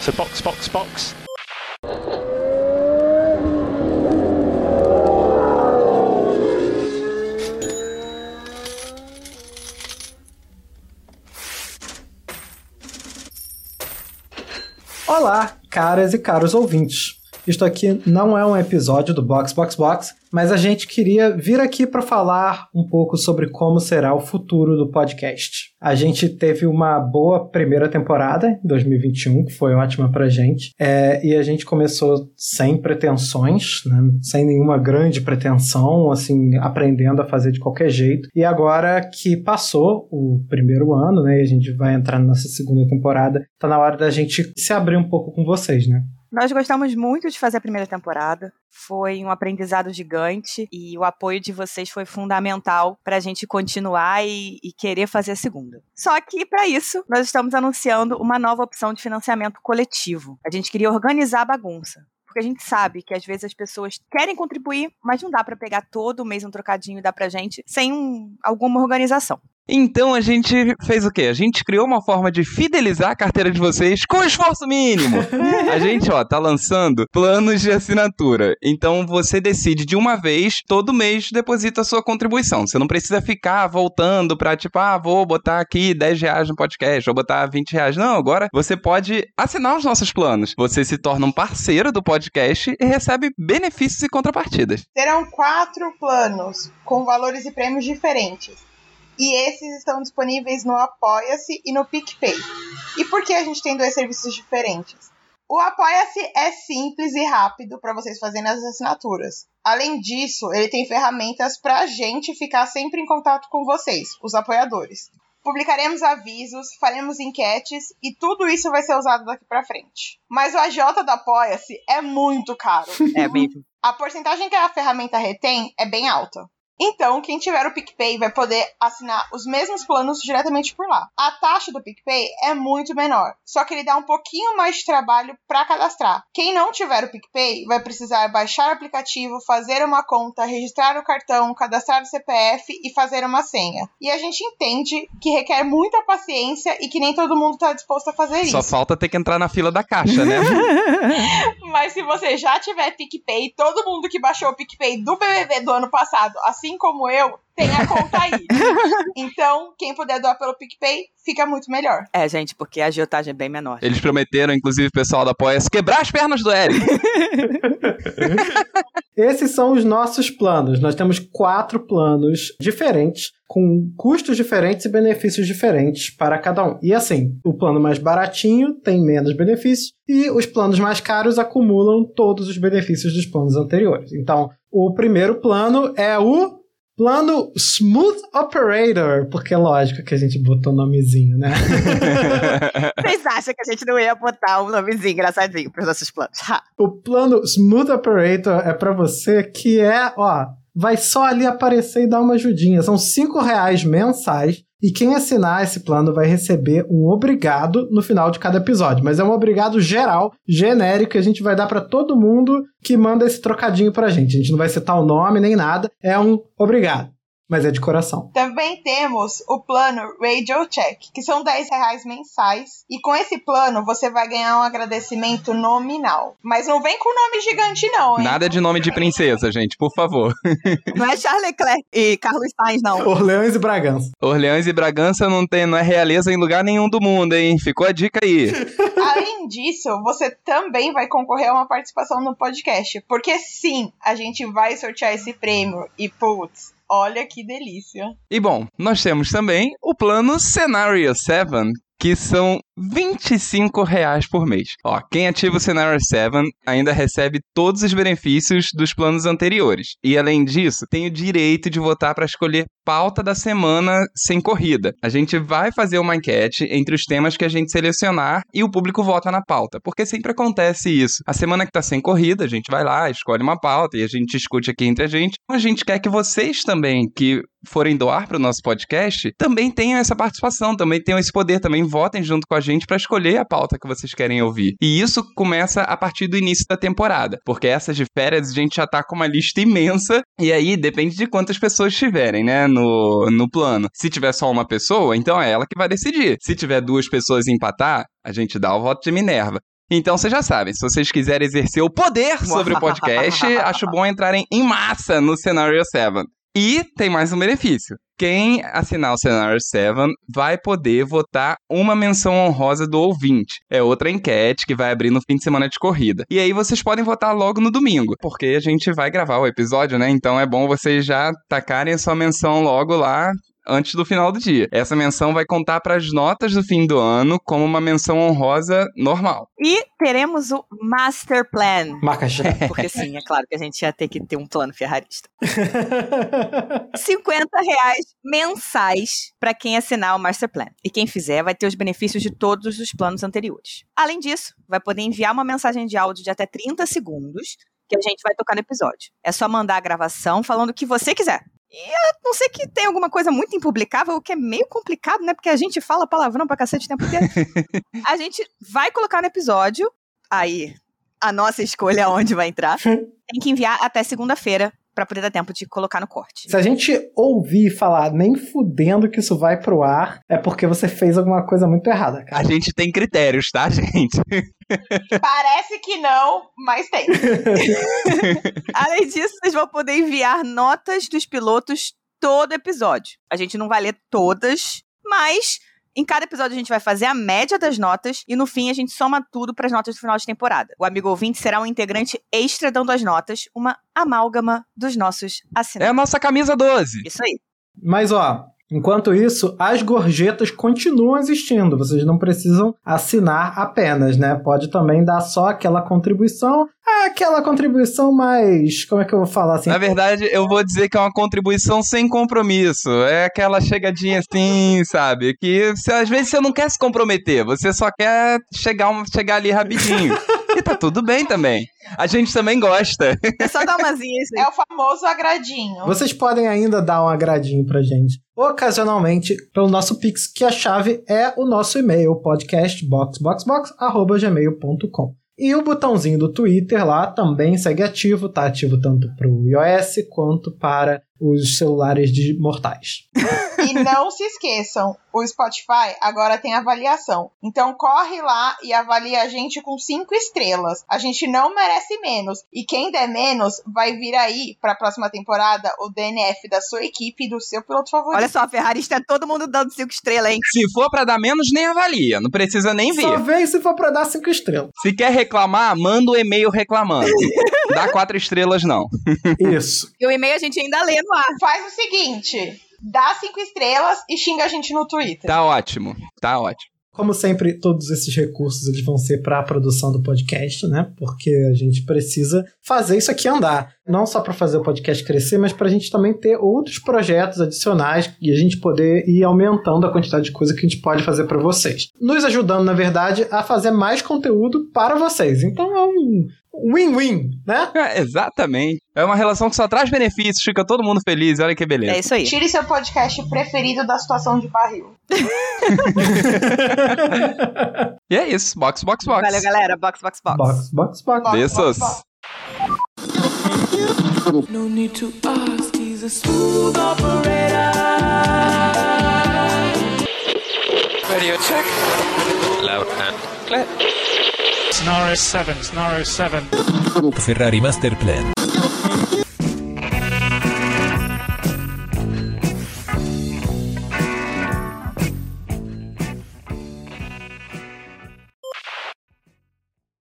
So box, box, box. Olá, caras e caros ouvintes. Isto aqui não é um episódio do Box Box Box, mas a gente queria vir aqui para falar um pouco sobre como será o futuro do podcast. A gente teve uma boa primeira temporada, em 2021, que foi ótima pra gente, é, e a gente começou sem pretensões, né, sem nenhuma grande pretensão, assim, aprendendo a fazer de qualquer jeito. E agora que passou o primeiro ano, né, e a gente vai entrar na nossa segunda temporada, tá na hora da gente se abrir um pouco com vocês, né? Nós gostamos muito de fazer a primeira temporada. Foi um aprendizado gigante e o apoio de vocês foi fundamental para a gente continuar e, e, querer fazer a segunda. Só que, para isso, nós estamos anunciando uma nova opção de financiamento coletivo. A gente queria organizar a bagunça. Porque a gente sabe que às vezes as pessoas querem contribuir, mas não dá para pegar todo mês um trocadinho e dar pra gente sem um, alguma organização. Então a gente fez o quê? A gente criou uma forma de fidelizar a carteira de vocês com esforço mínimo. a gente, ó, tá lançando planos de assinatura. Então você decide de uma vez, todo mês deposita a sua contribuição. Você não precisa ficar voltando pra, tipo, ah, vou botar aqui 10 reais no podcast, vou botar 20 reais. Não, agora você pode assinar os nossos planos. Você se torna um parceiro do podcast e recebe benefícios e contrapartidas. Terão quatro planos com valores e prêmios diferentes e esses estão disponíveis no Apoia-se e no PicPay. E por que a gente tem dois serviços diferentes? O Apoia-se é simples e rápido para vocês fazerem as assinaturas. Além disso, ele tem ferramentas para a gente ficar sempre em contato com vocês, os apoiadores. Publicaremos avisos, faremos enquetes e tudo isso vai ser usado daqui para frente. Mas o AJ do Apoia-se é muito caro. É mesmo. A porcentagem que a ferramenta retém é bem alta. Então, quem tiver o PicPay vai poder assinar os mesmos planos diretamente por lá. A taxa do PicPay é muito menor, só que ele dá um pouquinho mais de trabalho para cadastrar. Quem não tiver o PicPay vai precisar baixar o aplicativo, fazer uma conta, registrar o cartão, cadastrar o CPF e fazer uma senha. E a gente entende que requer muita paciência e que nem todo mundo está disposto a fazer Só isso. Só falta ter que entrar na fila da caixa, né? Mas se você já tiver PicPay, todo mundo que baixou o PicPay do BBB do ano passado, assim como eu, tem a conta aí. então, quem puder doar pelo PicPay, fica muito melhor. É, gente, porque a agiotagem é bem menor. Eles prometeram, inclusive, o pessoal da Apoia, quebrar as pernas do Eric. Esses são os nossos planos. Nós temos quatro planos diferentes, com custos diferentes e benefícios diferentes para cada um. E assim, o plano mais baratinho tem menos benefícios e os planos mais caros acumulam todos os benefícios dos planos anteriores. Então, o primeiro plano é o Plano Smooth Operator, porque é lógico que a gente botou o nomezinho, né? Vocês acham que a gente não ia botar um nomezinho engraçadinho para os nossos planos? Ha. O plano Smooth Operator é para você que é, ó, vai só ali aparecer e dar uma ajudinha. São cinco reais mensais e quem assinar esse plano vai receber um obrigado no final de cada episódio. Mas é um obrigado geral, genérico, que a gente vai dar para todo mundo que manda esse trocadinho pra gente. A gente não vai citar o nome nem nada, é um obrigado mas é de coração. Também temos o plano Radio Check, que são 10 reais mensais. E com esse plano você vai ganhar um agradecimento nominal. Mas não vem com nome gigante, não, hein? Nada de nome de princesa, gente, por favor. Não é Charles Leclerc e Carlos Sainz, não. Orleans e Bragança. Orleans e Bragança não, tem, não é realeza em lugar nenhum do mundo, hein? Ficou a dica aí. Além disso, você também vai concorrer a uma participação no podcast. Porque sim, a gente vai sortear esse prêmio. E putz, Olha que delícia. E bom, nós temos também o plano Scenario 7, que são 25 reais por mês. Ó, quem ativa o Scenario 7 ainda recebe todos os benefícios dos planos anteriores. E além disso, tem o direito de votar para escolher pauta da semana sem corrida. A gente vai fazer uma enquete entre os temas que a gente selecionar e o público vota na pauta, porque sempre acontece isso. A semana que tá sem corrida, a gente vai lá, escolhe uma pauta e a gente discute aqui entre a gente. A gente quer que vocês também, que forem doar para o nosso podcast, também tenham essa participação, também tenham esse poder, também votem junto com a gente para escolher a pauta que vocês querem ouvir. E isso começa a partir do início da temporada, porque essas de férias a gente já tá com uma lista imensa e aí depende de quantas pessoas tiverem, né, no, no plano. Se tiver só uma pessoa, então é ela que vai decidir. Se tiver duas pessoas empatar, a gente dá o voto de Minerva. Então vocês já sabem, se vocês quiserem exercer o poder sobre o podcast, acho bom entrarem em massa no Scenario 7. E tem mais um benefício. Quem assinar o Scenario 7 vai poder votar uma menção honrosa do ouvinte. É outra enquete que vai abrir no fim de semana de corrida. E aí vocês podem votar logo no domingo, porque a gente vai gravar o episódio, né? Então é bom vocês já tacarem a sua menção logo lá antes do final do dia. Essa menção vai contar para as notas do fim do ano como uma menção honrosa normal. E teremos o Master Plan. Marca já. Porque sim, é claro que a gente ia ter que ter um plano ferrarista. 50 reais mensais para quem assinar o Master Plan. E quem fizer vai ter os benefícios de todos os planos anteriores. Além disso, vai poder enviar uma mensagem de áudio de até 30 segundos que a gente vai tocar no episódio. É só mandar a gravação falando o que você quiser. E a não ser que tenha alguma coisa muito impublicável, o que é meio complicado, né? Porque a gente fala palavrão pra cacete o tempo inteiro. a gente vai colocar no episódio, aí a nossa escolha onde vai entrar. Tem que enviar até segunda-feira pra poder dar tempo de colocar no corte. Se a gente ouvir falar nem fudendo que isso vai pro ar, é porque você fez alguma coisa muito errada, A cara. gente tem critérios, tá, gente? Parece que não, mas tem. Além disso, vocês vão poder enviar notas dos pilotos todo episódio. A gente não vai ler todas, mas em cada episódio a gente vai fazer a média das notas e no fim a gente soma tudo para as notas do final de temporada. O amigo ouvinte será um integrante extra dando as notas, uma amálgama dos nossos É a assinantes. nossa camisa 12. Isso aí. Mas ó, enquanto isso, as gorjetas continuam existindo. Vocês não precisam assinar apenas, né? Pode também dar só aquela contribuição, aquela contribuição mais, como é que eu vou falar assim? Na verdade, eu vou dizer que é uma contribuição sem compromisso. É aquela chegadinha assim, sabe? Que às vezes você não quer se comprometer, você só quer chegar, chegar ali rapidinho. e tá tudo bem também. A gente também gosta. É só dar isso aí. É o famoso agradinho. Vocês podem ainda dar um agradinho pra gente, ocasionalmente, pelo nosso Pix, que a chave é o nosso e-mail, podcastboxboxbox.gmail.com. E o botãozinho do Twitter lá também segue ativo, tá ativo tanto pro iOS quanto para os celulares de mortais. E não se esqueçam, o Spotify agora tem avaliação. Então corre lá e avalia a gente com cinco estrelas. A gente não merece menos. E quem der menos vai vir aí pra próxima temporada o DNF da sua equipe e do seu piloto favorito. Olha só, a Ferrari está todo mundo dando cinco estrelas, hein? Se for pra dar menos, nem avalia. Não precisa nem Só ver. vem se for pra dar cinco estrelas. Se quer reclamar, manda o e-mail reclamando. Dá quatro estrelas, não. Isso. E o e-mail a gente ainda lê no ar. Faz o seguinte: dá cinco estrelas e xinga a gente no Twitter. Tá ótimo. Tá ótimo. Como sempre, todos esses recursos eles vão ser para a produção do podcast, né? Porque a gente precisa fazer isso aqui andar. Não só para fazer o podcast crescer, mas para a gente também ter outros projetos adicionais e a gente poder ir aumentando a quantidade de coisa que a gente pode fazer para vocês. Nos ajudando, na verdade, a fazer mais conteúdo para vocês. Então é um win-win, né? É, exatamente. É uma relação que só traz benefícios, fica todo mundo feliz. Olha que beleza. É isso aí. Tire seu podcast preferido da situação de barril. E é isso. Box, box, box. Valeu, galera. Box, box, box. box, box, box. Box, Beijos. box, box. No need to ask, he's a smooth operator. Radio check. Loud and clear. Scenario 7, Scenario 7. Ferrari Master Plan.